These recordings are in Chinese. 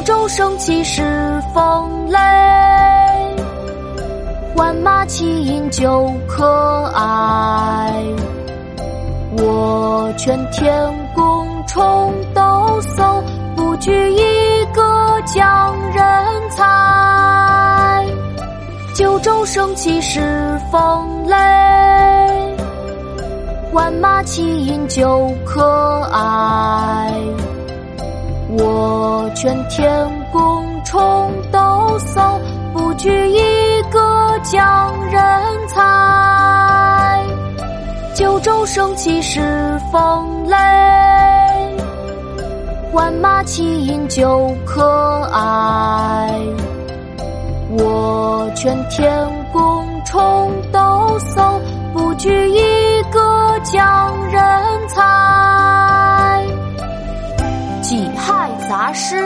九州生气恃风雷，万马齐喑究可哀。我劝天公重抖擞，不拘一格降人才。九州生气恃风雷，万马齐喑究可哀。劝天公重抖擞，不拘一格降人才。九州生气恃风雷，万马齐喑究可哀。我劝天公重抖擞，不拘一格降人己亥杂诗》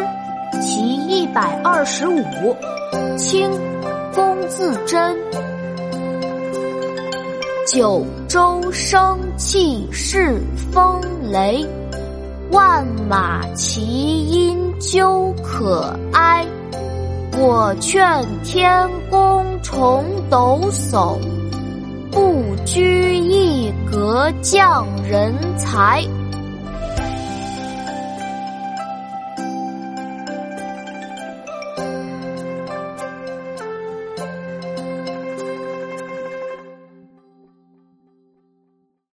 其一百二十五，清，龚自珍。九州生气恃风雷，万马齐喑究可哀。我劝天公重抖擞，不拘一格降人才。